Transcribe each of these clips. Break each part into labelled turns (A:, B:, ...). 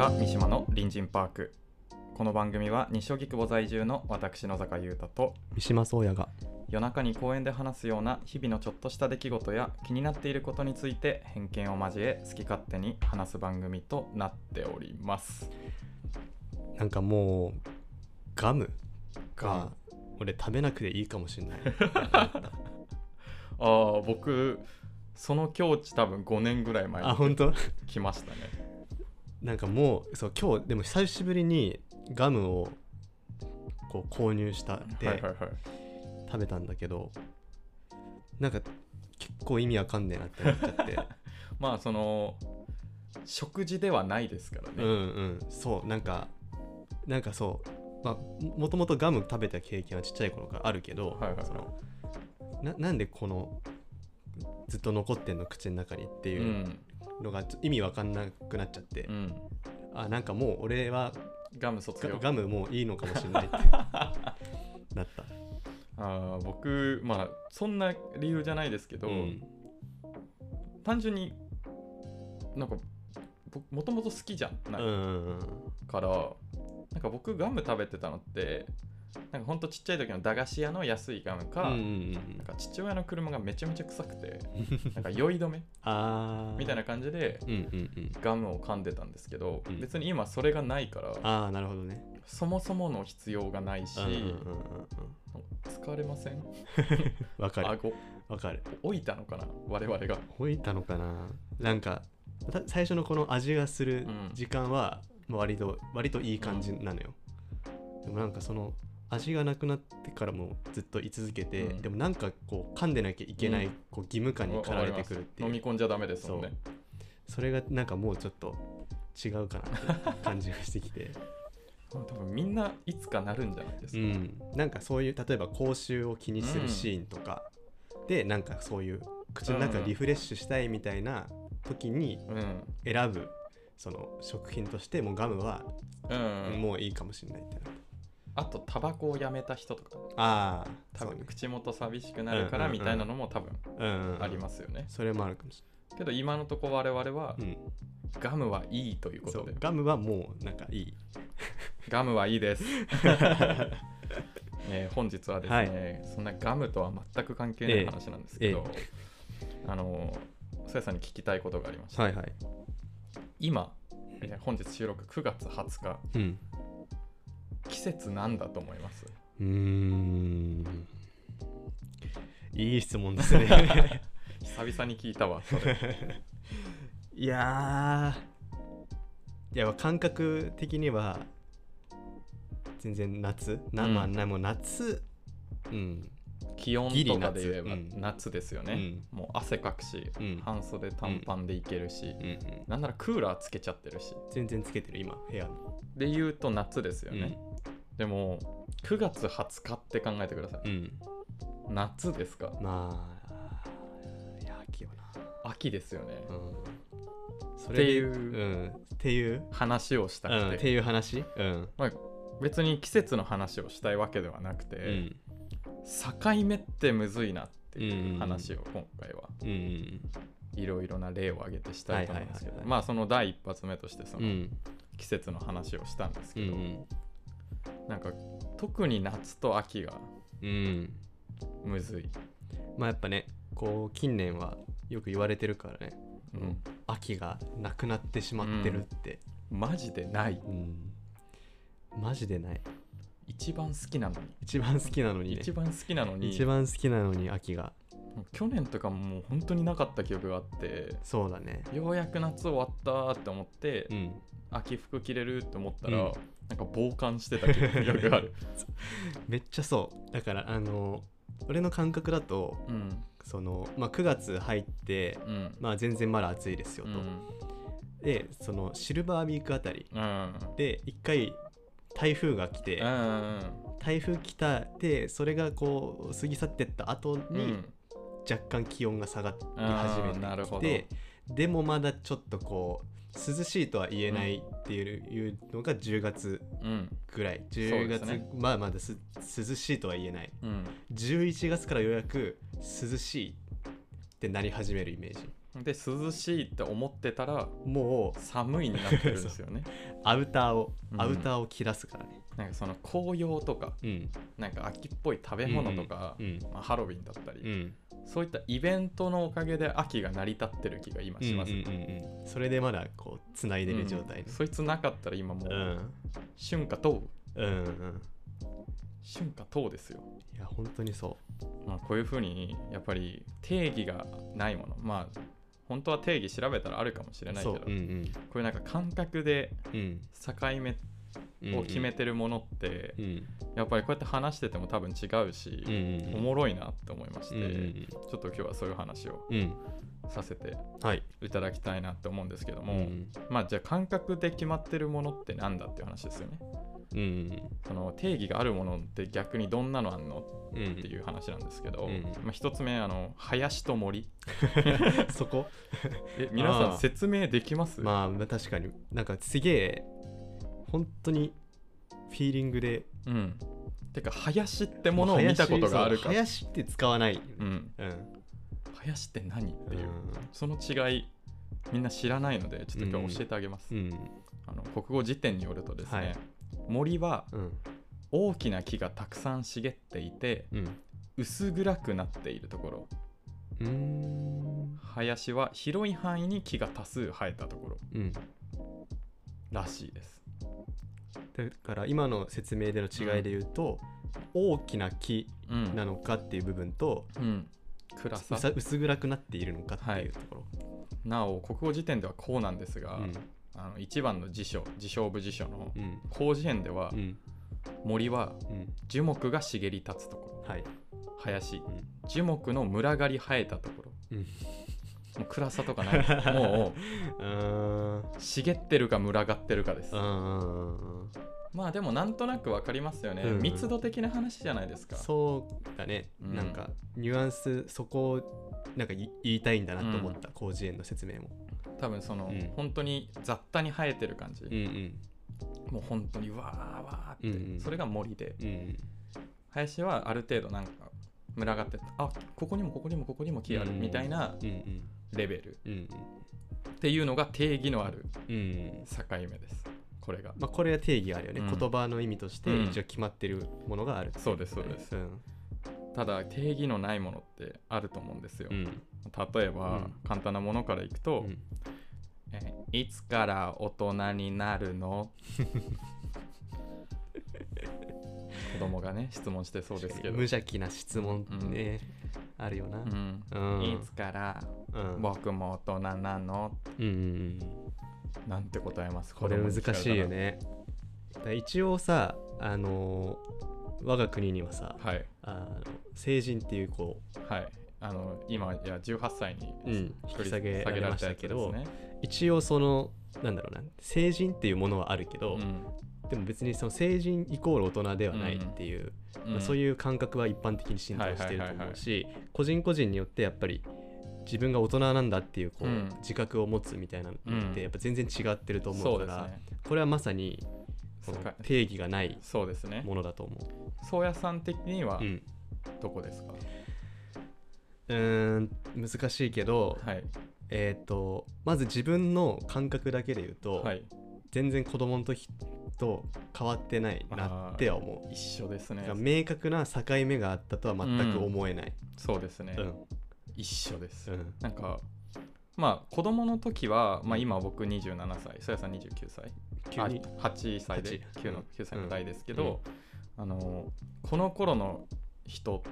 A: 野坂三島の隣人パーク。この番組は西荻窪在住の私野坂優太と
B: 三島宗也が
A: 夜中に公園で話すような日々のちょっとした出来事や気になっていることについて偏見を交え好き勝手に話す番組となっております。
B: なんかもうガム
A: ガ
B: が俺食べなくていいかもしれない。
A: ああ僕その境地多分5年ぐらい前に
B: あ本当？
A: 来ましたね
B: なんかもうそう今日でも久しぶりにガムをこう購入したで、食べたんだけどなんか結構意味わかんねえなってなっちゃって。
A: まあその食事ではないですからね、
B: うんうん。そうなんかなんかそうまあももともとガム食べた経験はちっちゃい頃からあるけど、
A: はいはいはい。
B: そのななんでこのずっと残ってんの口の中にって
A: う
B: いうんのが意味わかんなくなっちゃって、
A: うん。
B: あなんかもう俺は
A: ガム卒業。
B: ガガムもういいのかもしれないって。なった。
A: あー僕まあそんな理由じゃないですけど、
B: うん。
A: 単純になんか僕もともと好きじゃんな
B: ん。
A: から、なんか僕ガム食べてたのってなんかほんとちっちゃい時の駄菓子屋の安いガムか、
B: うんうんうん。
A: なんか父親の車がめちゃめちゃ臭くてなんか酔い止め？みたいな感じで
B: うんうんうん。
A: ガムを噛んでたんですけど、
B: うん。
A: 別に今それがないから
B: ああなるほどね。
A: そもそもの必要がないし、
B: うんうんうんうん。
A: 疲れません？
B: わかる。
A: 顎。
B: わかる。
A: 置いたのかな？我々が。
B: 置いたのかな？なんかた最初のこの味がする
A: うん。
B: 時間はまあ割と割といい感じなのよ、でもなんかその味がなくなってからもずっと居続けて、
A: うん。
B: でもなんかこう噛んでなきゃいけない、
A: うん。
B: こう義務感に駆られてくるっていう。
A: 飲み込んじゃダメですもんね。
B: それがなんかもうちょっと違うかなって感じがしてきて。
A: 多分みんないつかなるんじゃないですか、
B: うん。なんかそういう例えば口臭を気にするシーンとか、でなんかそういう口の中リフレッシュしたいみたいな時に
A: うん。
B: 選ぶその食品としてもうガムは
A: うん。
B: もういいかもしれないってな
A: あとタバコをやめた人とか。
B: ああ
A: 多分
B: ね。
A: 口元寂しくなるから
B: うんうんうん。
A: みたいなのも多分
B: うんうん
A: ありますよね、
B: それもあるかもし
A: けど今のところ我々は
B: れない、
A: ガムはいいという
B: うん、
A: ことで。
B: ガムはもうなんかいい。
A: ガムはいいです、え ー本日はですね、
B: はい。
A: そんなガムとは全く関係ない話なんですけど、あのそやさんに聞きたいことがありまして、
B: はいはい。
A: 今、えー本日収録9月20日
B: うん
A: 季節なんだと思います。
B: うーん。いい質問ですね。
A: 久々に聞いたわそれ。
B: いやー。いや感覚的には全然夏？な、
A: うん。
B: まあなもう夏？うん。
A: 気温とかで言えば
B: 夏。
A: ですよね、もう汗かくし、
B: うん。
A: 半袖短パンでいけるし、
B: うん。うん
A: なんならクーラーつけちゃってるし。
B: 全然つけてる今部屋に。
A: で言うと夏ですよね、でも9月20日って考えてください、
B: うん、うん、
A: 夏ですか？
B: まあいや秋よな。
A: 秋ですよね、
B: うん。そ
A: っていう
B: うん、っていう、
A: 話をした
B: うん、
A: く、
B: ってていう話？うん、
A: まあ、別に季節の話をしたいわけではなくて、
B: うん。
A: 境目ってむずいなっていう
B: うん
A: 話を今回は
B: うん
A: いろいろな例を挙げてしたいと思うんですけど
B: はいはいはいはい。
A: まあその第一発目としてその
B: うん。
A: 季節の話をしたんです
B: う
A: けど、
B: ん
A: なんか特に夏と秋が
B: うん。
A: むずい、
B: まあやっぱねこう近年はよく言われてるからね。
A: うん、
B: 秋がなくなってしまってるって、
A: マジでない。
B: うん。マジでない。
A: 一番好きなのに。
B: 一番好きなのにね。
A: 一番好きなのに。
B: 一番好きなのに秋が。
A: 去年とかももう本当になかった記憶があって。
B: そうだね。
A: ようやく夏終わったって思って、
B: うん。
A: 秋服着れるって思ったら、
B: うん
A: なんか傍観してた記憶がある。
B: めっちゃそう。だからあの俺の感覚だと
A: うん
B: その、まあ、9月入って
A: うん。
B: まあ全然まだ暑いですよと、
A: うん。
B: でそのシルバーウィークあたり。
A: うん。
B: で一回台風が来て、
A: うん
B: 台風来たでそれがこう過ぎ去ってった後
A: う
B: に
A: ん。
B: 若干気温が下がり始めてきて、でもまだちょっとこう涼しいとは言えないっていう,、のが10月
A: うん。
B: ぐらい。
A: そう
B: 10月、
A: ね。
B: まあまだす。涼しいとは言えない。
A: うん。
B: 11月からようやく涼しいってなり始めるイメージ。
A: で涼しいって思ってたら
B: もう
A: 寒いになってるんですよね。
B: アウターを、
A: うん。
B: アウターを着出すからね
A: なんかその紅葉とか
B: うん。
A: なんか秋っぽい食べ物とか、
B: うん
A: まあ、ハロウィンだったり、
B: うん。
A: そういったイベントのおかげで秋が成り立ってる気が今します、
B: うんうんうんうんそれでまだこうつないでる状態ね。
A: うんそいつなかったら今も
B: う
A: うん。春夏冬
B: う。んうん
A: 春夏冬ですよ、
B: いや本当にそ
A: まあ、こういうふうにやっぱり定義がないもの。まあ本当は定義調べたらあるかもしれ
B: う
A: ないけど
B: そううん
A: こういうなんか感覚で
B: うん。
A: 境目
B: うん
A: を決めてるものって、
B: うん。
A: やっぱりこうやって話してても多分違うし
B: うんう、ん
A: おもろいなって思いまして、
B: うんうん
A: ちょっと今日はそういう話を
B: うん。うん
A: させて
B: はい。
A: いただきたいなって思うんですけども、
B: うん
A: まあじゃあ感覚で決まってるものってなんだっていう話ですよね。
B: うん
A: その定義があるものって逆にどんなのあんの
B: うん
A: っていう話なんですけど、
B: うん
A: まあ、一つ目あの林と森。
B: そこ？
A: え皆さん説明できます、
B: まあ確かに。なんかすげえ本当にフィーリングで
A: うん。てか林ってものを見たことがあるか
B: そう林って使わない。
A: うん。
B: うん。
A: 林って何？っていう、
B: う
A: その違いみんな知らないのでちょっと今日教えてあげます、
B: ん。うん。
A: あの国語辞典によるとですね、
B: はい。
A: 森は
B: うん。
A: 大きな木がたくさん茂っていて
B: うん。
A: 薄暗くなっているところ。林は広い範囲に木が多数生えたところ
B: うん。
A: らしいです
B: だから今の説明での違いで言うと、大きな木
A: うん。
B: なのかっていう部分と、
A: うん。暗さ。
B: 薄暗くなっているのかっていうところ、
A: なお国語辞典ではこうなんですが、
B: うん。
A: あの1番の辞書辞書部辞書の
B: うん。
A: 広辞苑では、
B: うん。
A: 森は
B: うん。
A: 樹木が茂り立つところ。
B: はい、
A: 林。
B: うん。
A: 樹木の群がり生えたところ
B: うん、
A: もう暗さとかない？も
B: う。
A: 茂ってるか群がってるかです。
B: うん
A: まあでもなんとなく分かりますよね、
B: うん。
A: 密度的な話じゃないですか。
B: そうだね、
A: うん。
B: なんかニュアンスそこをなんかい言いたいんだなと思った、広辞苑の説明も。
A: 多分その、
B: うん。
A: 本当に雑多に生えてる感じ、
B: うん。
A: もう本当にわーわーって、
B: うんうん。
A: それが森で。
B: うんうん。
A: 林はある程度なんか群がってあここにもここにもここにも木ある
B: うん。
A: みたいな
B: うんうん
A: レベル。
B: うん。
A: っていうのが定義のある境目です。これが。
B: まあこれは定義あるよね、
A: うん。
B: 言葉の意味として
A: うん。
B: 一応決まってるものがある、
A: そうですそうです。
B: うん。
A: ただ定義のないものってあると思うんですよ、
B: うん。
A: 例えば、
B: うん。
A: 簡単なものからいくと、いつから大人になるの？子 供がね質問してそうですけど、
B: 無邪気な質問ってね、あるよな、
A: うん。
B: うん。
A: いつから
B: うん。
A: 僕も大人なの？
B: うんうんうん。
A: なんて答えます？
B: これ難しいよね。一応さあのー我が国にはさ
A: はい。
B: あの成人っていうこ
A: はい。あの今いや18歳に
B: 引き下げられましたけど。
A: ね
B: う一応そのなんだろうな。成人っていうものはあるけど、
A: うん
B: でも別にその成人イコール大人ではないっていう、まあそう
A: う
B: いう感覚は一般的に浸透してると
A: はいはいはいはい。
B: 思うし個人個人によってやっぱり自分が大人なんだっていうこう、
A: うん。
B: 自覚を持つみたいなの
A: うん。
B: ってやっぱ全然違ってると
A: ん
B: 思うから、
A: そうですね。
B: これはまさに定義がないものだと思
A: 宗谷さん的には
B: う。うん。
A: どこですか、
B: うーん難しいけど、
A: はい。
B: えっ、とまず自分の感覚だけで言うと、
A: はい
B: 全然子供の時と変わってないなっては思う。
A: 一緒ですね。
B: 明確な境目があったとは全く思えない。
A: そうですね、
B: うん。
A: 一緒です、
B: うん。
A: なんかまあ子供の時は、まあ、今僕27歳そやさん29歳。
B: 急に？
A: あ8歳で
B: 八。
A: 9, の
B: うん
A: 9歳の代ですけど、あのこの頃の人って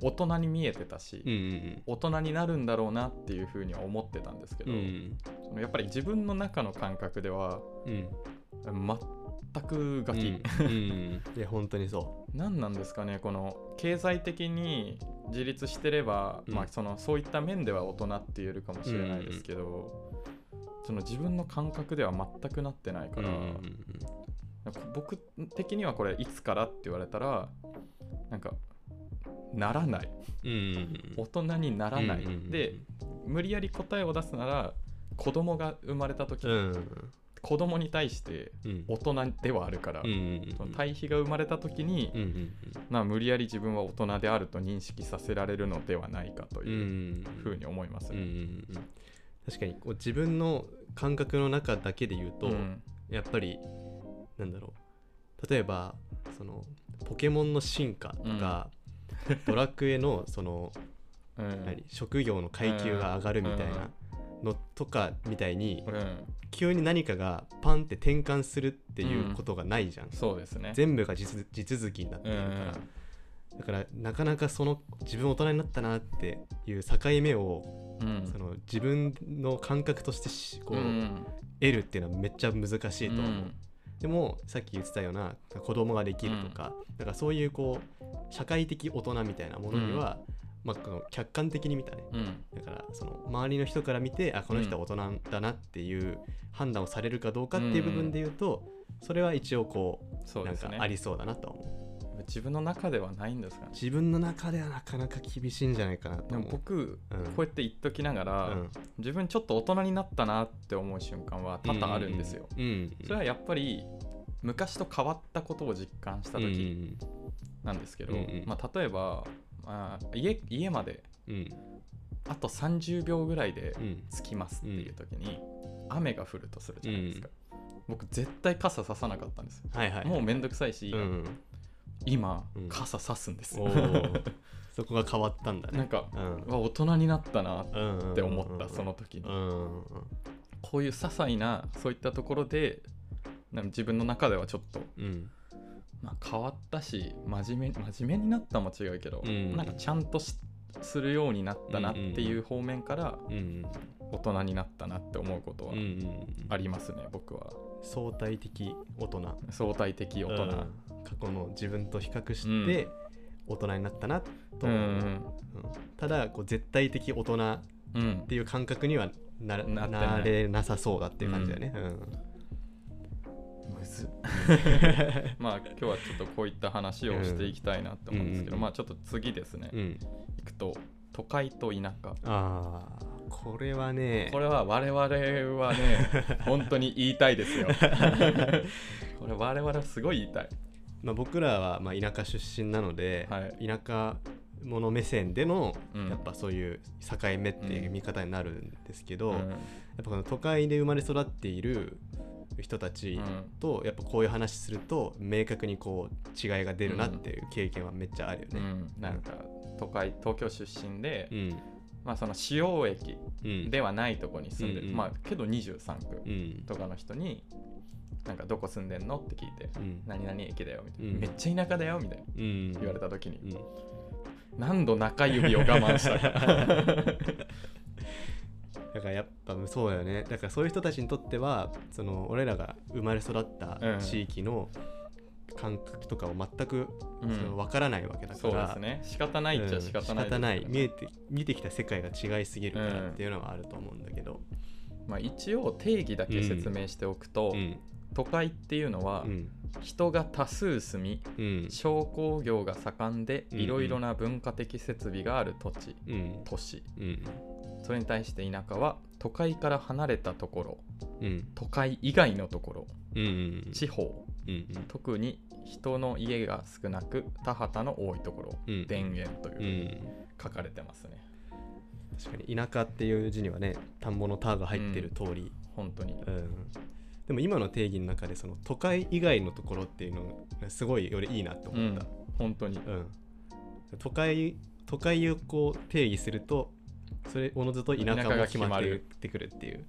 A: 大人に見えてたし、
B: うんうん
A: 大人になるんだろうなっていうふうには思ってたんですけど、
B: うんうん。
A: そのやっぱり自分の中の感覚では
B: うん。
A: 全くガキ、
B: うん。うん。いや本当にそ
A: 何なんですかねこの経済的に自立してれば、
B: うん。
A: まあ、そのそういった面では大人って言えるかもしれないですけど、その自分の感覚では全くなってないから、僕的にはこれいつからって言われたらなんかならない。
B: うん。うん
A: 大人にならない、
B: うんうんうん
A: で無理やり答えを出すなら子供が生まれた時、
B: うん。
A: 子供に対して
B: うん。
A: 大人ではあるから、
B: うん
A: 対比が生まれた時に、
B: うんうん
A: まあ、無理やり自分は大人であると認識させられるのではないかと
B: うんう
A: いうん。ふうに思います
B: うんうん
A: ね。
B: うん。確かにこう自分の感覚の中だけで言うと、
A: うん。
B: やっぱりなんだろう。例えばそのポケモンの進化とか、ドラクエのその
A: うん。
B: 何？職業の階級が上がるみたいなのとかみたいに
A: うん。
B: 急に何かがパンって転換するっていうことがないじゃん、
A: そうですね。
B: 全部が地続きになって
A: う
B: るから、
A: ん。
B: だからなかなかその自分大人になったなっていう境目を、
A: うん。
B: その自分の感覚としてしこう、
A: うん。
B: 得るっていうのはめっちゃ難しいと思う、
A: うん
B: でもさっき言ってたような子供ができるとか,、だからそういうこう社会的大人みたいなものには、まあ、この客観的に見たね。
A: うん。
B: だからその周りの人から見てあこの人は大人だなっていう判断をされるかどうかっていう部分で言うと、それは一応こう
A: うですね。
B: かありそうだなとは思う
A: 自分の中ではないんですかね。
B: 自分の中ではなかなか厳しいんじゃないかなと
A: でも僕、
B: うん。
A: こうやって言っときながら、
B: うん。
A: 自分ちょっと大人になったなって思う瞬間は多々あるんですよ。
B: うんうん
A: それはやっぱり昔と変わったことを実感した時なんですけど、
B: うんうん
A: まあ、例えば、まあ、家家まで
B: うん。うん
A: あと30秒ぐらいで
B: うん。
A: 着きますっていう時に、雨が降るとするじゃないですか、僕絶対傘ささなかったんですよ。
B: はいはい
A: もうめんどくさいし、
B: うん
A: 今、
B: うん。
A: 傘さすんです。
B: そこが変わったんだね。
A: なんか、
B: うん。
A: 大人になったなっ
B: うん
A: て思った、その時に、
B: うんうんうん。
A: こういう些細なそういったところでなんか自分の中ではちょっと、
B: うん。
A: まあ、変わったし真面目真面目になったも違うけど、
B: うん。
A: なんかちゃんとしするようになったなっていう方面から
B: うん
A: 大人になったなって思うことは
B: うんうん。
A: ありますね、僕は。
B: 相対的大人。
A: 相対的大人、
B: うん過去の自分と比較して大人になったなと
A: うん
B: 思う、うん。ただこう絶対的大人っ
A: うん。うん
B: ていう感覚にはな
A: な
B: れなさそうだっていう感じだよね、
A: むずっ。まあ今日はちょっとこういった話をしていきたいなって思うんですけど、
B: うん
A: まあちょっと次ですね、
B: うん。うん
A: いくと都会と田舎。
B: ああこれはね
A: これは我々はね本当に言いたいですよ。これ我々はすごい言いたい
B: まあ、僕らはまあ田舎出身なので、
A: はい。
B: 田舎者目線での
A: うん。
B: やっぱそういう境目っていう見方になるんですけど、
A: うん。
B: やっぱこの都会で生まれ育っている人たちとやっぱこういう話すると明確にこう違いが出るなっていう経験はめっちゃあるよね。
A: うん、なんか都会東京出身で、
B: うん。
A: まあその主要駅
B: うん。
A: ではないとこに住んでる、
B: うんうん。
A: まあけど23区
B: うん。
A: とかの人になんかどこ住んでんの？って聞いて、
B: うん
A: 何々駅だよみたいな、
B: うん
A: めっちゃ田舎だよみたいな。
B: うん。
A: 言われた時に、
B: うん。
A: 何度中指を我慢したか。
B: だからやっぱそうだよね。だからそういう人たちにとってはその俺らが生まれ育った地域の感覚とかを全く
A: うん。
B: その分からないわけだか
A: そう
B: ら、
A: ですね。仕方ないっちゃ仕方ないね、
B: うん仕方ない。見えて見てきた世界が違いすぎるからっていうのはあると思うんだけど、
A: まあ、一応定義だけ説明しておくと、
B: うん
A: 都会っていうのは
B: うん。
A: 人が多数住み
B: うん。
A: 商工業が盛んで
B: うん
A: いろいろな文化的設備がある土地
B: うん。
A: 都市。
B: うん。
A: それに対して田舎は都会から離れたところ
B: うん。
A: 都会以外のところ地方。
B: うん
A: 特に人の家が少なく田畑の多いところ
B: うん
A: 田園と
B: う
A: いうん。書かれてますね。
B: 確かに田舎っていう字にはね田んぼの田が入ってる通り、
A: 本当に。
B: うんでも今の定義の中でその都会以外のところっていうのがすごい俺いいなと
A: うん
B: 思った、
A: 本当に。
B: うん。都会都会をこう定義するとそれおのずと田舎
A: が
B: も決まってくるっていう。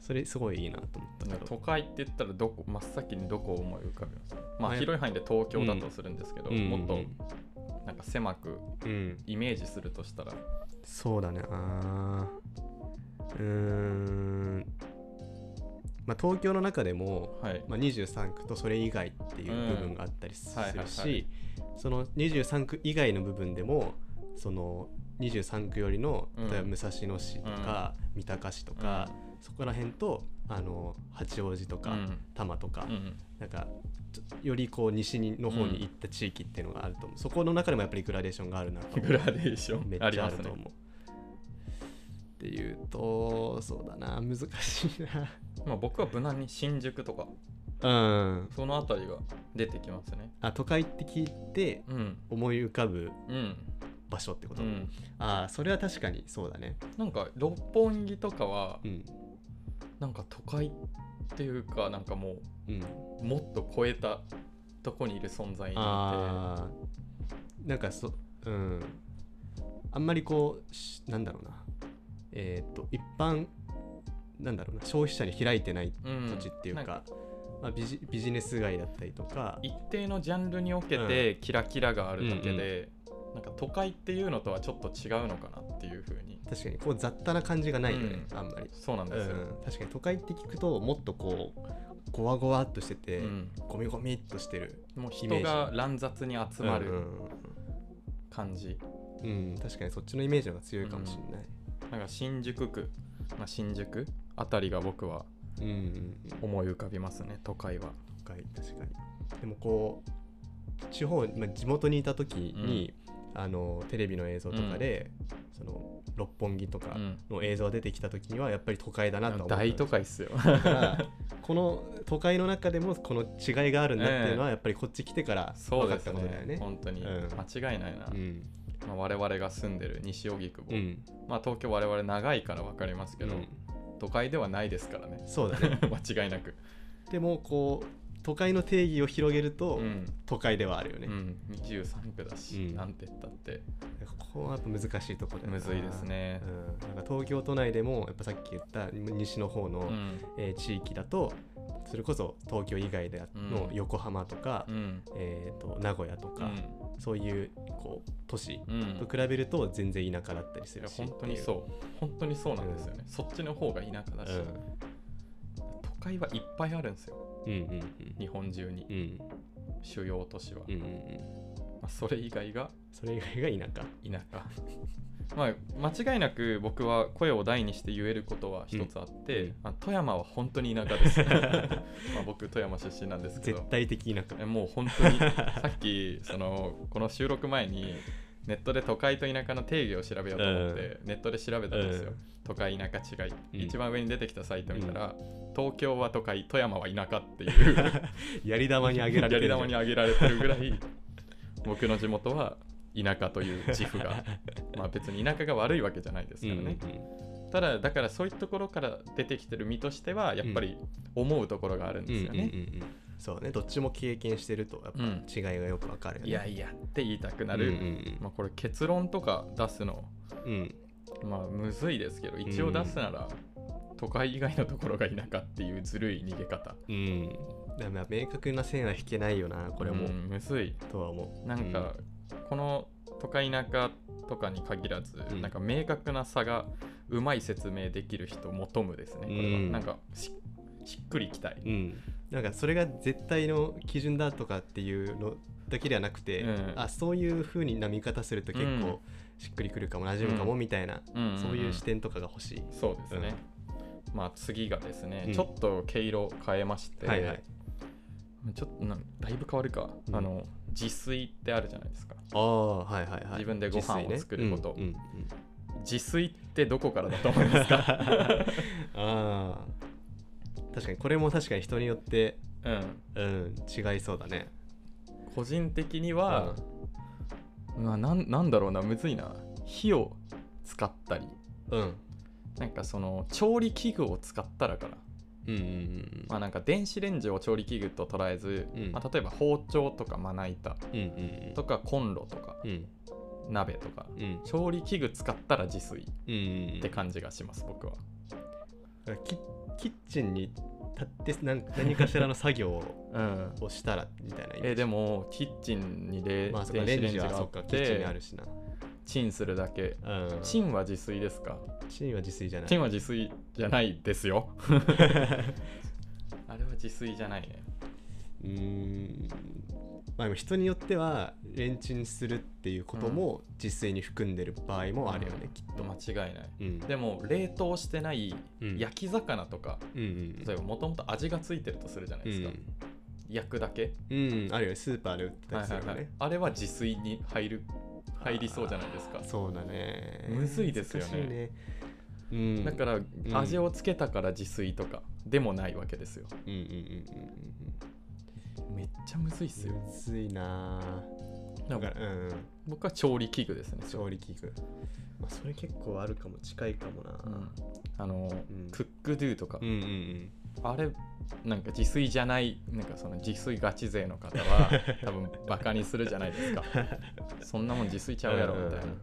B: それすごいいいなと思ったけど。
A: 都会って言ったらどこ真っ先にどこを思い浮かべます？まあ
B: はい
A: 広い範囲で東京だとするんですけど、
B: うん。
A: もっとなんか狭く
B: うん。
A: イメージするとしたら。
B: そうだね。あー。うーんまあ東京の中でも、
A: はい。
B: まあ、23区とそれ以外っていう部分があったりするし
A: はい
B: その23区以外の部分でもその23区よりの
A: うん。
B: 例えば武蔵野市とか、三鷹市とか、そこら辺とあの八王子とか、
A: うん。
B: 多摩とか、
A: うん。
B: なんかよりこう西にの方に行った地域っていうのがあると思う、そこの中でもやっぱりグラデーションがあるなと
A: グラデーション
B: めっちゃあると思う。で言うとそうだな難しいな。
A: まあ僕は無難に新宿とか
B: うん。
A: その辺りが出てきますね。
B: あ都会って聞いて
A: うん。
B: 思い浮かぶ
A: うん。
B: 場所ってこと、
A: うん。
B: ああそれは確かにそうだね。
A: なんか六本木とかは
B: うん。
A: なんか都会っていうかなんかも
B: うん。
A: うもっと超えたとこにいる存在にいて。
B: あー。なんかそうん。あんまりこうしなんだろうなえっ、と一般なんだろうな消費者に開いてない
A: うん
B: 土地っていうか,、
A: なん。
B: まあ、ビジビジネス街だったりとか
A: 一定のジャンルにおけてキラキラがあるだけで、なんか都会っていうのとはちょっと違うのかなっていうふうに。
B: 確かにこう雑多な感じがないよね、
A: うん。
B: あんまり、
A: そうなんですよ、
B: うん、確かに都会って聞くともっとこうゴワゴワっとしてて、
A: うん。
B: ゴミゴミっとしてる
A: もう人が乱雑に集まる
B: うん
A: 感じ、
B: うん。うんうん。確かにそっちのイメージの方が強いかもしれない、
A: なんか新宿区、まあ、新宿あたりが僕は
B: うんうんうん、
A: 思い浮かびますね都会は。
B: 都会確かに。でもこう地方、まあ、地元にいた時に、あのテレビの映像とかで、その六本木とか
A: うん。
B: の映像が出てきた時にはやっぱり都会だなとは思った。
A: 大都会っすよ。
B: だからこの都会の中でもこの違いがあるんだっていうのはやっぱりこっち来てから分かったことだよね。
A: ね。本当に。
B: うん。
A: 間違いないな、
B: うん
A: まあ、我々が住んでる西荻窪、
B: うん。
A: まあ東京我々長いから分かりますけど、
B: うん。
A: 都会ではないですからね。
B: そうだね。
A: 間違いなく、
B: でもこう都会の定義を広げると、
A: うん。
B: 都会ではあるよね、
A: うん、23区だし、
B: うん。
A: なんて言ったって。
B: ここはやっぱ難しいところだよな
A: むずいですね。
B: うん、なんか東京都内でもやっぱさっき言った西の方の、
A: うん。
B: えー地域だとそれこそ東京以外での
A: うん。
B: 横浜とか、
A: うん。
B: えー、と名古屋とか、そういうこう都市
A: うん。うん
B: と比べると全然田舎だったりするし
A: 本当にそう。本当にそうなんですよね、そっちの方が田舎だし、都会はいっぱいあるんですよ。
B: うんうんうん。
A: 日本中に。
B: うんうん。
A: 主要都市は、
B: うんうんうん。
A: まあ、それ以外が
B: それ以外が田舎。
A: 田舎まあ間違いなく僕は声を大にして言えることは一つあって、
B: うん
A: あ富山は本当に田舎です。まあ僕富山出身なんですけど。
B: 絶対的田舎。
A: えもう本当にさっきそのこの収録前にネットで都会と田舎の定義を調べようと思って、ネットで調べたんですよ、
B: うん。
A: 都会田舎違い、
B: うん。
A: 一番上に出てきたサイト見たら、東京は都会富山は田舎っていう。
B: やり玉にあげられてる。
A: やり玉に挙げられてるぐらい僕の地元は田舎という自負が まあ別に田舎が悪いわけじゃないですからね、ただだからそういうところから出てきてる身としてはやっぱり思うところがあるん
B: うんうん
A: ですよね、
B: うんうんうんそうね。どっちも経験してるとやっぱ
A: うん。
B: 違いがよくわかるよね、
A: いやいやって言いたくな
B: うん
A: る、
B: うん。
A: まあこれ結論とか出すの
B: うん。うん
A: まあむずいですけど一応出すなら、都会以外のところが田舎っていうずるい逃げ方。
B: うん。だから明確な線は引けないよなこれも、
A: うんむずい。
B: とは思う。
A: なんか、この都会田舎とかに限らず、
B: うん。
A: なんか明確な差がうまい説明できる人求むですね。これは、
B: うん
A: なんかししっくりきたい、
B: うん、うんなんかそれが絶対の基準だとかっていうのだけではなくて、
A: うん。
B: あそういう風にな見方すると結
A: うん。
B: 構しっくりくるかも馴染むかもみたいな、
A: うん
B: そういう視点とかが欲しい、
A: そうですね、まあ次がですね、
B: うん。
A: ちょっと毛色変えまして、
B: はいはい。
A: ちょっとなんだいぶ変わるか、
B: うん。
A: あの自炊ってあるじゃないですか
B: ああはいはいはい。
A: 自分でご飯を作ること。
B: 自炊ね
A: 自炊ってどこからだと思いますか？
B: うんうんああ確かにこれも確かに人によって
A: うん。
B: うん違いそうだね。
A: 個人的には、まあ、なんなんだろうなむずいな。火を使ったり。
B: うん。
A: なんかその調理器具を使ったらかな、
B: うんうんうん
A: まあなんか電子レンジを調理器具と捉えず、
B: うん。
A: まあ、例えば包丁とかまな板
B: うんうん
A: とかコンロとか
B: うん。
A: 鍋とか
B: うん。
A: 調理器具使ったら自炊っ
B: うんうん。
A: て感じがします僕は。
B: キキッチンに立って何何かしらの作業
A: うん。
B: をしたらみたいなイメージ。
A: えでもキッチンにで
B: まあそっか
A: 電子
B: レンジ
A: があっ
B: そっかキッチンにあ
A: て
B: るしな
A: チンするだけ。
B: うん。
A: チンは自炊ですか？
B: チンは自炊じゃない。
A: チンは自炊じゃないですよ。あれは自炊じゃないね。
B: うーん。まあ人によってはレンチンするっていうことも実炊に含んでる場合もあるよね、
A: うん
B: きっと。
A: 間違いない。
B: うん。
A: でも冷凍してない
B: うん。
A: 焼き魚とか、
B: うんうん
A: 例えばもともと味がついてるとするじゃないですか、焼くだけ、
B: うん、うん、あるよね。スーパーで売ってたりするよね、
A: はいはいはい。あれは自炊に入る入りそうじゃないですか。
B: そうだね。
A: むずいですよね。
B: ね。うん。
A: だから
B: ん。
A: 味をつけたから自炊とかでもないわけですよ。
B: うんうんうん
A: めっちゃむずいっすよ。
B: うんむずいな。だからうん。
A: 僕は調理器具ですね。
B: 調理器具、まあ、それ結構あるかも。近いかもな。
A: うん。あの、
B: ん。
A: クックドゥとか、
B: うんうん
A: あれなんか自炊じゃないなんかその自炊ガチ勢の方は 多分バカにするじゃないですか。そんなもん自炊ちゃうやろみたいな、
B: うん。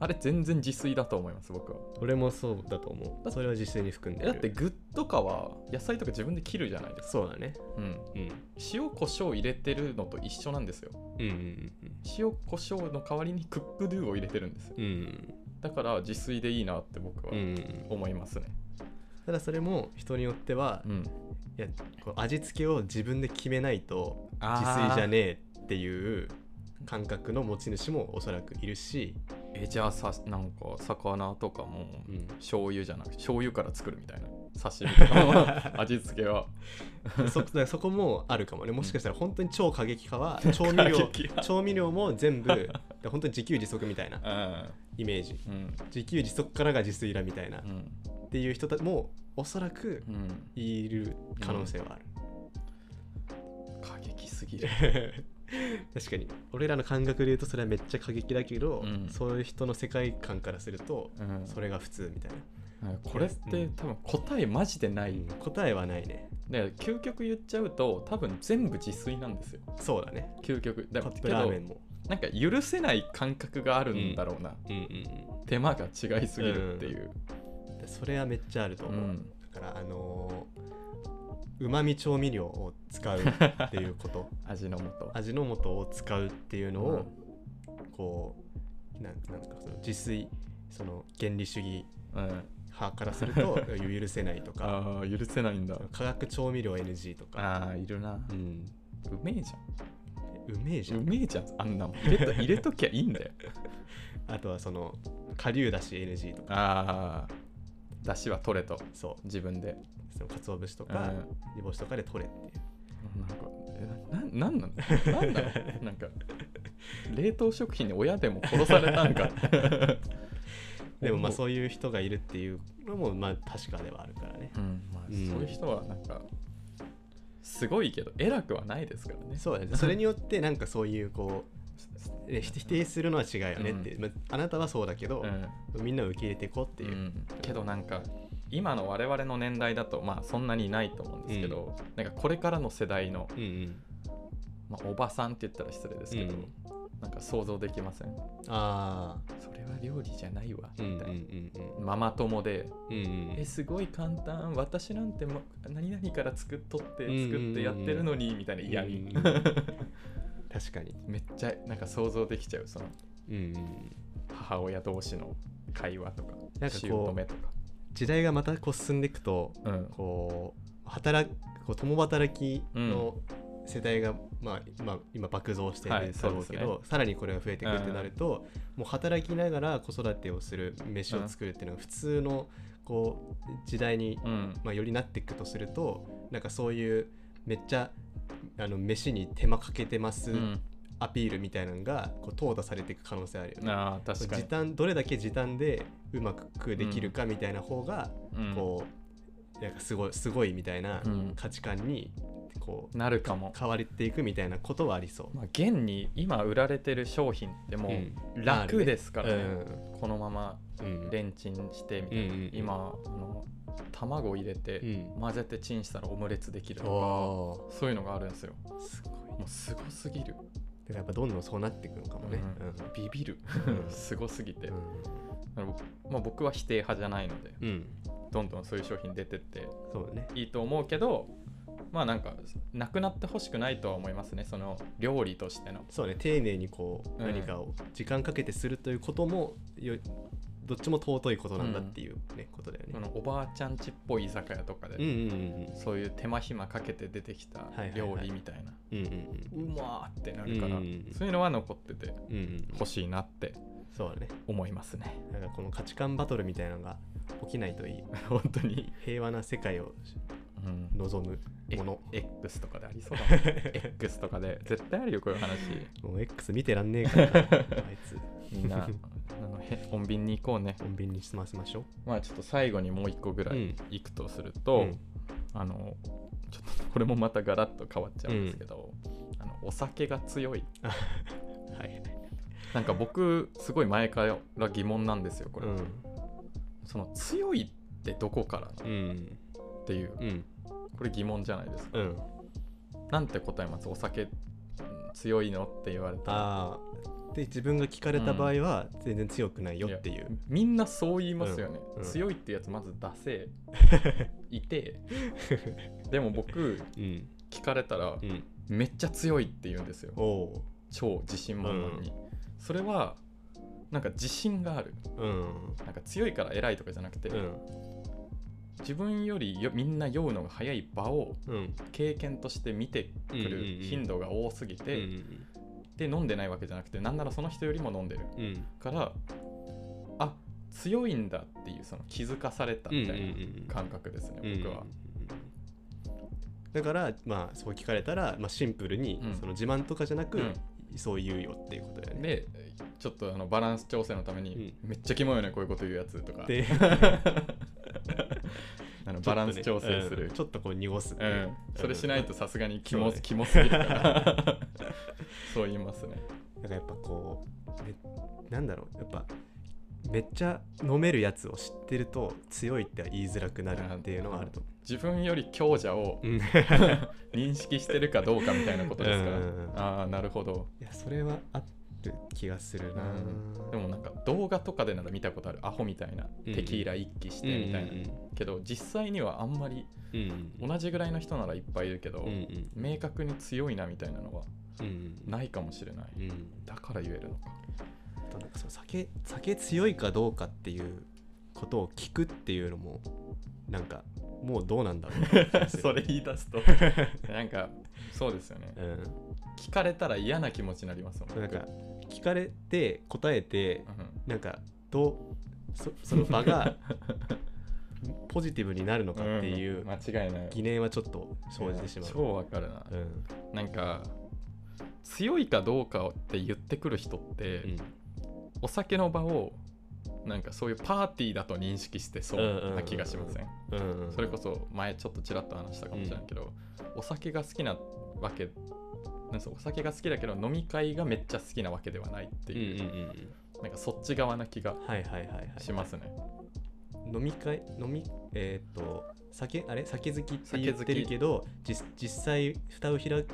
A: あれ全然自炊だと思います僕は。
B: 俺もそうだと思う。それは実践に含んで
A: だって具とかは野菜とか自分で切るじゃないですか、
B: そうだね。
A: うん、
B: うん。
A: 塩コショウ入れてるのと一緒なんですよ。
B: うんうん
A: 塩コショウの代わりにクックドゥを入れてるんですよ。
B: うんうん
A: だから自炊でいいなって僕は
B: うんうん。
A: 思いますね
B: ただそれも人によっては、い
A: うん。
B: やこう味付けを自分で決めないと自炊じゃねえっていう感覚の持ち主もおそらくいるし、
A: えじゃあさなんか魚とかも
B: うん。
A: 醤油じゃなくて醤油から作るみたいな 刺身とかも味付けは。
B: そこもあるかもね。もしかしたら本当に超過激派は 調味料調味料も全部本当に自給自足みたいな
A: うん。
B: イメージ。
A: うん。
B: 自給自足からが自炊だみたいな、っ
A: うん
B: ていう人たちもおそらく
A: うん。
B: いる可能性はある、
A: 過激すぎる。
B: 確かに。俺らの感覚で言うとそれはめっちゃ過激だけど、
A: うん。
B: そういう人の世界観からすると
A: うん。
B: それが普通みたいな、
A: これって多分答えマジでない、
B: うん答えはないね。
A: で究極言っちゃうと多分全部自炊なんですよ。
B: そうだね。
A: 究極。だ
B: カッ
A: けど
B: プラーメンも。
A: なんか許せない感覚があるんだろうな、
B: うんうん
A: 手間が違いすぎるっていう、
B: うん。でそれはめっちゃあると思う、
A: うん。
B: だからあのうまみ調味料を使うっていうこと。
A: 味の素。
B: 味の素を使うっていうのを、こうなんなんかその自炊その原理主義
A: うん、
B: 派からすると 許せないとか。
A: ああ許せないんだ。
B: 化学調味料 NG とか、
A: ああいるな。
B: うん、
A: うめえじ
B: うめえじゃ
A: ゃん。うんめえじゃん。あんなもん。入れと入れときゃいいんだよ。
B: あとはその顆粒だし NG とか。
A: ああだしは取れと。
B: そう。
A: 自分で
B: その鰹節と
A: うん。
B: か煮干しとかで取れっていう。
A: なんかえななんなんなんなの？なんか冷凍食品に親でも殺されたんか
B: でもまあ
A: う
B: そういう人がいるっていうのもまあ確かではあるからね。
A: うんまあ、
B: うん。
A: そういう人はなんかすごいけど偉くはないですからね。
B: そうだね。それによってなんかそういうこうえ否定するのは違うよねって、
A: う。
B: まあ、あなたはそうだけど、
A: うん。
B: みんなを受け入れていこうっていう。う、
A: ん、けどなんか今の我々の年代だとまあそんなにないと思うんですけど、なんかこれからの世代の、
B: うんうん。
A: まあ、おばさんって言ったら失礼ですけど、
B: うん。
A: なんか想像できません？
B: あ
A: それは料理じゃないわ
B: あうんうん
A: みたいな、
B: うん。
A: ママ友で
B: うんうん。
A: えすごい簡単私なんて、ま、何々から作っとって
B: うんうんうん
A: 作ってやってるのにみたいな嫌味、
B: うん 確かに。
A: めっちゃなんか想像できちゃうその
B: うんうん
A: 母親同士の会話とか
B: なんかこう
A: 姑とか。
B: 時代がまたこう進んでいくと
A: うん。
B: こう働くこう共働きの世代が、まあ、今今爆増してる
A: はい
B: んだろうけど、
A: そうです
B: さらにこれが増えていくってなると、もう働きながら子育てをする飯を作るっていうのが普通のこう時代に、
A: うん。
B: まあ、よりなっていくとするとなんかそういうめっちゃあの飯に手間かけてます
A: うん。
B: アピールみたいなのがこう淘汰されていく可能性あるよね。
A: あー確かに。
B: 時短どれだけ時短でうまくできるかみたいな方が、
A: うん。
B: こうなんかすごいすごいみたいな
A: うん。
B: 価値観にこう
A: なるかも。
B: 変わっていくみたいなことはありそう。
A: まあ、現に今売られてる商品っても
B: うん。
A: う楽ですからね、
B: うん。
A: このまま
B: うん
A: レンチンしてみたいな、
B: うん。うんうん
A: 今あの卵入れて
B: うん。
A: 混ぜてチンしたらオムレツできると
B: お
A: かそういうのがあるんですよ。
B: ーすごい。
A: もうすごすぎる、
B: だからやっぱどんどんそうなっていくのかもね。
A: うん。ビビる。
B: うん。
A: すごすぎて、まあ、僕は否定派じゃないので
B: うん。うん
A: どんどんそういう商品出てって
B: ね。
A: いいと思うけどまあなんかなくなってほしくないとは思いますね。その料理としての。
B: そうね丁寧にこう
A: うん
B: 何かを時間かけてするということもよどっちも尊いことなんだっていうね、ことだよね。
A: そのおばあちゃんちっぽい居酒屋とかで、
B: うんうんうん
A: そういう手間暇かけて出てきた
B: はいはいはい。
A: 料理みたいな、
B: うんうんうん。
A: うまーってなるから、
B: うんうんうん。
A: そういうのは残ってて
B: うんうん
A: 欲しいなって
B: そうだね。
A: 思いますね。
B: なんかこの価値観バトルみたいなのが起きないといい。
A: 本当に、
B: 平和な世界を
A: うん
B: 望む
A: え
B: もの。
A: X とかでありそうだもん。X とかで絶対あるよこういう話。
B: もう X 見てらんねえからなあいつ。
A: みんなあのへ穏便に行こうね。
B: 穏便に済ませましょ
A: まあちょっと最後にもう一個ぐらい
B: うん。
A: 行くとする
B: う
A: と、
B: うん。
A: あのちょっとこれもまたガラッと変わっちゃうんですけど、あのお酒が強い。
B: はい。
A: なんか僕すごい前から疑問なんですよこれ、
B: うん。
A: その強いってどこからな
B: うん。
A: っていう。
B: うん
A: これ疑問じゃないですか。
B: うん。
A: なんて答えます？お酒うん強いの？って言われたら。
B: で自分が聞かれた場合は全然強くないよっていう、
A: みんなそう言いますよね、
B: うん。うん。
A: 強いってやつまず出せ。いて。でも僕
B: うん。
A: 聞かれたら
B: うん。
A: めっちゃ強いって言うんですよ。超自信満々に、それはなんか自信がある。
B: うん。
A: なんか強いから偉いとかじゃなくて、
B: うん
A: 自分よりよみんな酔うのが早い場を
B: うん。
A: 経験として見てくる頻度が多すぎて、
B: うん
A: で飲んでないわけじゃなくてなんならその人よりも飲んでる。
B: うん。
A: からあ強いんだっていうその気づかされたみたいな感覚ですね、僕は、
B: だからまあそう聞かれたら、まあ、シンプルに、
A: うん。
B: その自慢とかじゃなく、
A: うん。
B: そう言うよっていうことだよね。
A: でちょっとあのバランス調整のために、めっちゃキモいよねこういうこと言うやつとか。
B: で
A: あのバランス調整する。
B: ちょっとこう濁すっていう、
A: うん、それしないとさすがにキモ,、
B: ね。
A: キモすぎるから。そう言いますね。
B: だからやっぱこうめなんだろう。やっぱめっちゃ飲めるやつを知ってると強いっては言いづらくなるっていうのはあると思
A: 自分より強者を 認識してるかどうかみたいなことですか？ら、
B: うん
A: ああなるほど。
B: やそれはある気がするな、
A: でもなんか動画とかでなら見たことある。アホみたいな。
B: うん。
A: テキーラ一気してみたいな、けど実際にはあんまり
B: うんうん。
A: 同じぐらいの人ならいっぱいいるけど、
B: うんうん。
A: 明確に強いなみたいなのは
B: うん
A: ないかもしれない、
B: うん。
A: だから言えるのか。
B: あとなんかその酒酒強いかどうかっていうことを聞くっていうのもなんかもうどうなんだろう
A: それ言い出すと。なんかそうですよね。
B: うん。
A: 聞かれたら嫌な気持ちになりますもん
B: なんか聞かれて答えて
A: うん。
B: なんかどうそその場が ポジティブになるのかっていう
A: うん。間違いない。
B: 疑念はちょっと生じてしまう。
A: 超わかるな、
B: うん。
A: なんか強いかどうかって言ってくる人って、
B: うん。
A: お酒の場をなんかそういうパーティーだと認識してそうな気がしません？それこそ前ちょっとちらっと話したかもしれないけど、お酒が好きなわけなんかお酒が好きだけど飲み会がめっちゃ好きなわけではないって
B: うんうん
A: いう、
B: うん。
A: なんかそっち側な気が
B: はいはいはいはい。
A: しますね、
B: 飲み会？飲み？えーっと酒？あれ？酒好きって言ってるけど実実際蓋を開開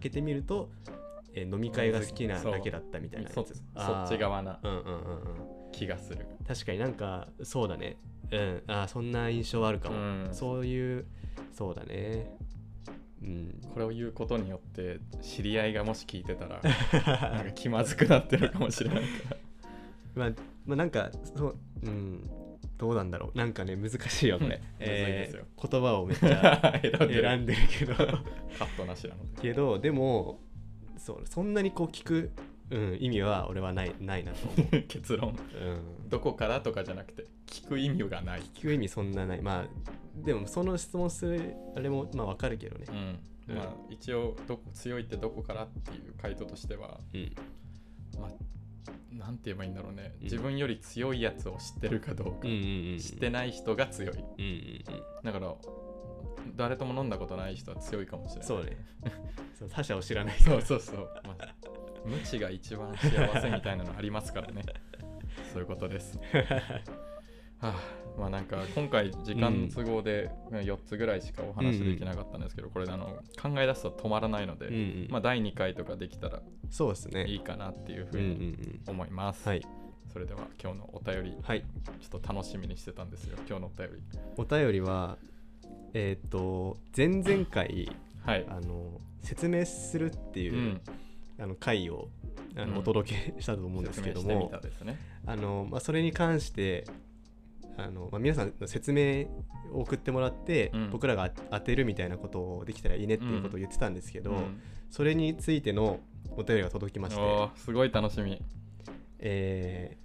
B: けてみると、えー飲み会が好きなだけだったみたいな
A: そっち側な
B: うんうんうんうん。
A: 気がする。
B: 確かになんかそうだね。うん。あーそんな印象あるかも、
A: うん。
B: そういうそうだねうん。
A: これを言うことによって知り合いがもし聞いてたら なんか気まずくなってるかもしれない。から
B: まあ、まあなんかそううん。どうなんだろう。なんかね難しいよこれ、
A: うん。むずいですよ。
B: 言葉をめっちゃ
A: 選んでる
B: けど。
A: カットなしなので。
B: けどでもそうそんなにこう聞く、うん、意味は俺はない ないなと。思う、
A: 結論。
B: うん、
A: どこからとかじゃなくて聞く意味がない、
B: 聞く意味そんなない。まあでもその質問するあれもまあわかるけどね。
A: うん。まあ一応どこ強いってどこからっていう回答としては
B: うん。
A: まあなんて言えばいいんだろうね、
B: うん。
A: 自分より強いやつを知ってるかどうか、知ってない人が強い。だから誰とも飲んだことない人は強いかもしれない。
B: そうね。そう他者を知らない。
A: そうそうそう、まあ、無知が一番幸せみたいなのありますからね。そういうことです。はあ、まあなんか今回時間都合で4つぐらいしかお話できなかったんですけど、これあの考え出すと止まらないので、
B: うんうん
A: まあ第2回とかできたら
B: そうですね。
A: いいかなっていうふ
B: ううんう
A: うんに
B: ん
A: 思います、
B: はい。
A: それでは今日のお便り
B: はい。
A: ちょっと楽しみにしてたんですよ。今日のお便り。
B: お便りはえっ、と前々回
A: はい。
B: あの説明するっていうう、
A: ん
B: あの回をあの、
A: うん。
B: お届けしたと思うんですけどもあの、まあ、それに関してあの、まあ、皆さんの説明を送ってもらって、
A: うん。
B: 僕らが当てるみたいなことをできたらいいねっていうことを言ってたんですけど、
A: うん。
B: それについてのお便りが届きまして、
A: すごい楽しみ。
B: えー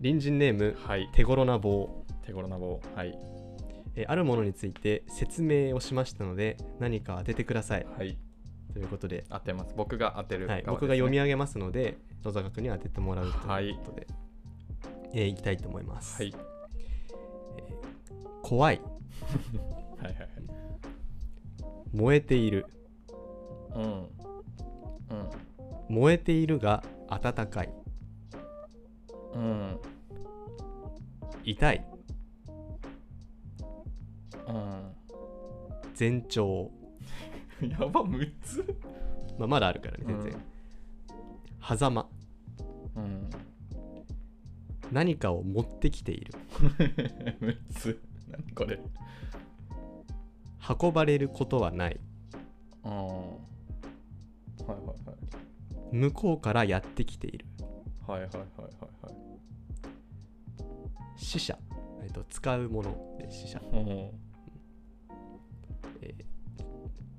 B: 隣人ネーム
A: はい。
B: 手頃な棒、
A: 手頃な棒。はい。
B: えーあるものについて説明をしましたので何か当ててください。
A: はい
B: ということで、
A: 当てます。僕が当てる側
B: はい、僕が読み上げますので野坂君に当ててもらうということで、えーいきたいと思います、
A: はい。
B: 怖い。
A: はいはいはい。
B: 燃えている。
A: うん。うん。
B: 燃えているが暖かい。
A: うん。
B: 痛い。
A: うん。
B: 前兆、
A: やば6つ？
B: まあ、まだあるからね全然、狭間。
A: うん。
B: 何かを持ってきている。
A: 6つ。何これ？
B: 運ばれることはない。
A: うんはいはいはい。
B: 向こうからやってきている。
A: はいはいはいはいはい。
B: 死者、えっと、使うもので死者、
A: うん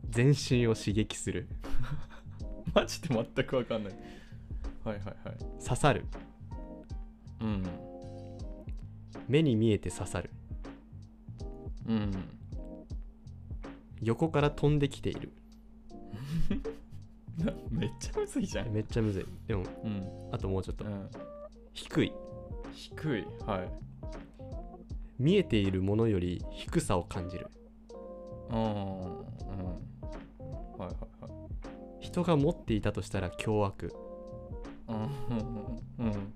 B: 全身を刺激する。
A: マジで全く分かんない。はいはいはい。
B: 刺さる。
A: うん。
B: 目に見えて刺さる。
A: うん。
B: 横から飛んできている。
A: なめっちゃむずいじゃん。
B: めっちゃむずい。でも
A: うん。
B: あともうちょっと。
A: うん。
B: 低い。
A: 低いはい。
B: 見えているものより低さを感じる。
A: うん
B: 人が持っていたとしたら凶悪。
A: うんうん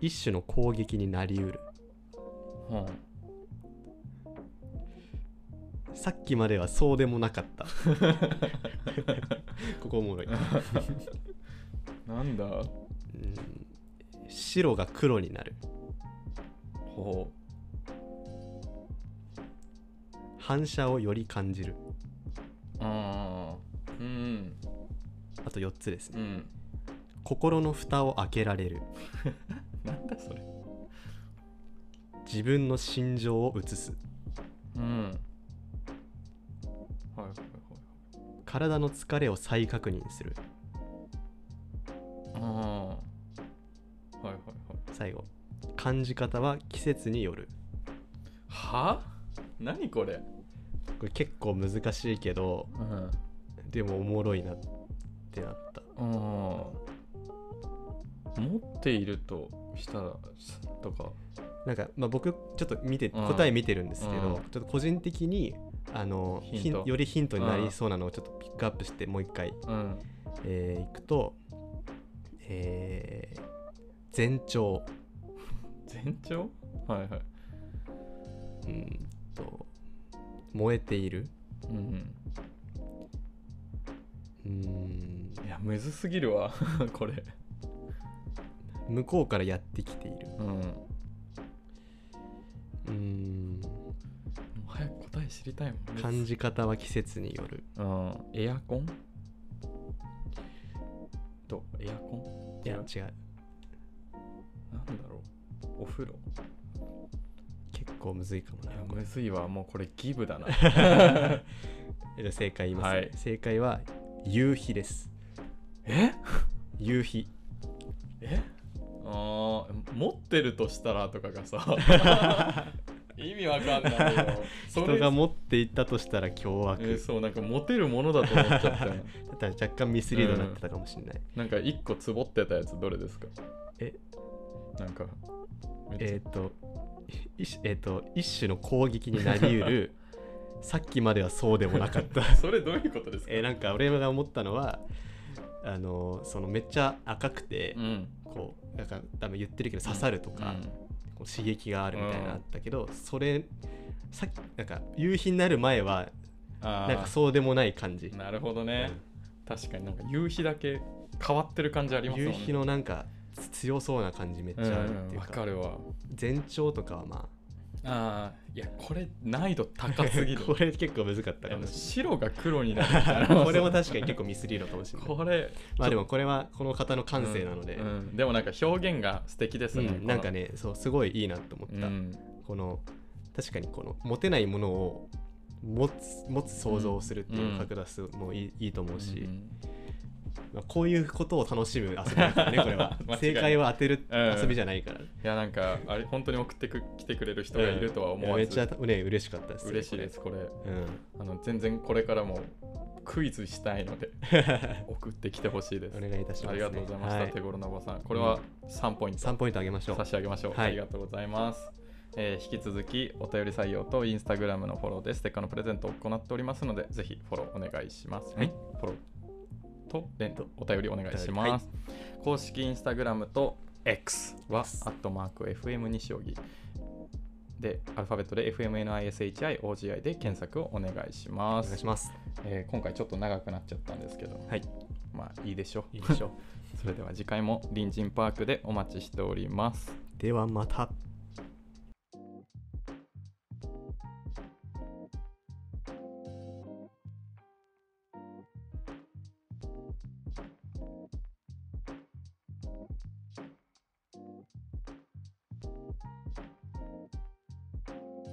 B: 一種の攻撃になりうる。
A: うん
B: さっきまではそうでもなかった。ここおもろい、
A: なんだ？
B: うん。白が黒になる。
A: ほ
B: 反射をより感じる4つですね。
A: うん。
B: 心の蓋を開けられる。
A: なんだそれ。
B: 自分の心情を映す。
A: うん。はいはいはい
B: 体の疲れを再確認する。
A: ああはいはいはい。
B: 最後。感じ方は季節による。
A: は？何これ？
B: これ結構難しいけど
A: うん。
B: でもおもろいな。ってなった。
A: あ持っているとしたらとか。
B: なんか、まあ、僕ちょっと見て
A: うん。
B: 答え見てるんですけど、
A: うん。
B: ちょっと個人的にあのよりヒントになりそうなのをちょっとピックアップしてもう一回、
A: うん。
B: えーいくと、えー前兆
A: 前兆はいはい。
B: うんと燃えている。
A: うん。
B: うん
A: むずすぎるわ。これ。
B: 向こうからやってきている。
A: うん。
B: うん。
A: 早く答え知りたいもん
B: 感じ方は季節による。
A: うん。エアコン？とエアコン？
B: いや
A: 違う。なんだろう。お風呂？
B: 結構むずいかも
A: い
B: な
A: むずいわ。もうこれギブだな。
B: え正解言います、ね。
A: はい。
B: 正解は夕日です
A: え？
B: 夕日。
A: え？あー持ってるとしたらとかがさ。意味わかんないよ。
B: 人が持っていったとしたら凶悪、
A: えーそうなんか持てるものだと思っちゃったよ。
B: だったら若干ミスリードになってたかもしれない、
A: なんか一個つぼってたやつどれですか？
B: え？
A: なんかめっちゃ。
B: えっ、と一えー、と一種の攻撃になりうる。さっきまではそうでもなかった。
A: それどういうことですか？
B: えーなんか俺が思ったのはあのそのめっちゃ赤くて、
A: うん。
B: こうなんか多分言ってるけど刺さるとか、こう刺激があるみたいなのあったけど、それさっきなんか夕日になる前は
A: あ
B: なんかそうでもない感じ。
A: うなるほどね、確かになんか夕日だけ変わってる感じありますね。
B: 夕日のなんか強そうな感じめっちゃあるって
A: うんわ
B: いうか,、
A: かるわ。
B: 前兆とかはま
A: ああいやこれ難易度高すぎ
B: あ
A: る。
B: これ結構難かったかもし
A: 白が黒になる
B: これも確かに結構ミスリードかもしれない。
A: これ
B: まあでもこれはこの方の感性なので、
A: うんうん。でもなんか表現が素敵ですね、
B: うんなんかねそうすごいいいなと思った、
A: うん。
B: この確かにこの持てないものを持つ持つ想像をするっていうのを書き出すもいい,、いいと思うし、
A: うん
B: まあ、こういうことを楽しむ遊びだからねこれは。正解を当てる
A: うん。
B: 遊びじゃないから、
A: いやなんかあれ本当に送ってく来てくれる人がいるとは思わず、
B: いやめっちゃね嬉しかったです。
A: 嬉しいですこれ。
B: これ。
A: あの全然これからもクイズしたいので 送ってきてほしいです。
B: うんお願いいたします、ね、
A: ありがとうございました、
B: はい。
A: 手頃なおばさん。これは3ポイント。
B: 3ポイントあげましょう。
A: 差し上げましょう、
B: はい。
A: ありがとうございます、えー引き続きお便り採用とインスタグラムのフォローでステッカーのプレゼントを行っておりますのでぜひフォローお願いします、
B: はい。
A: フォローと連お便りお願いします、公式インスタグラムと X はアットマーク FM 西荻。でアルファベットで FMNISHIOGI で検索をお願いしま
B: お
A: す
B: 願いします。
A: えー今回ちょっと長くなっちゃったんですけど、
B: はい。
A: まあいいでしょう。
B: いいでしょ
A: それでは次回も隣人パークでお待ちしております。
B: うではまた